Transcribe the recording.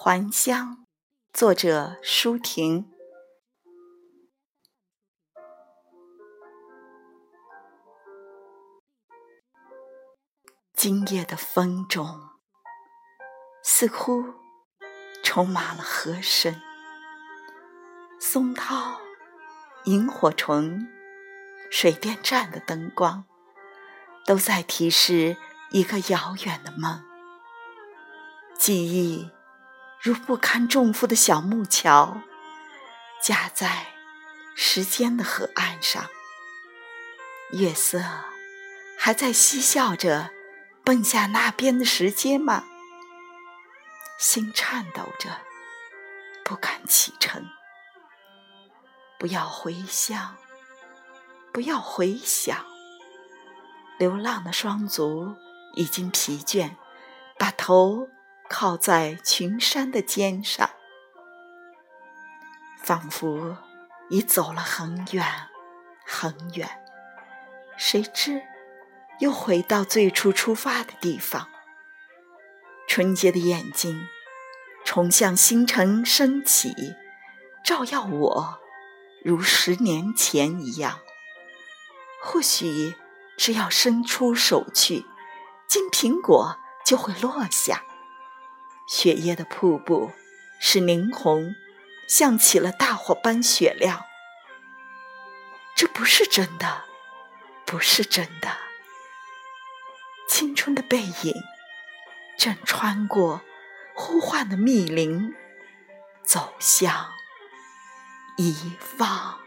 还乡，作者舒婷。今夜的风中，似乎充满了和声。松涛、萤火虫、水电站的灯光，都在提示一个遥远的梦。记忆如不堪重负的小木桥，架在时间的河岸上。月色还在嬉笑着。奔向那边的石阶吗？心颤抖着，不敢启程。不要回乡，不要回想。流浪的双足已经疲倦，把头靠在群山的肩上，仿佛已走了很远很远。谁知？又回到最初出发的地方，纯洁的眼睛重向星辰升起，照耀我，如十年前一样。或许只要伸出手去，金苹果就会落下。雪夜的瀑布是霓虹，像起了大火般雪亮。这不是真的，不是真的。青春的背影，正穿过呼唤的密林，走向一方。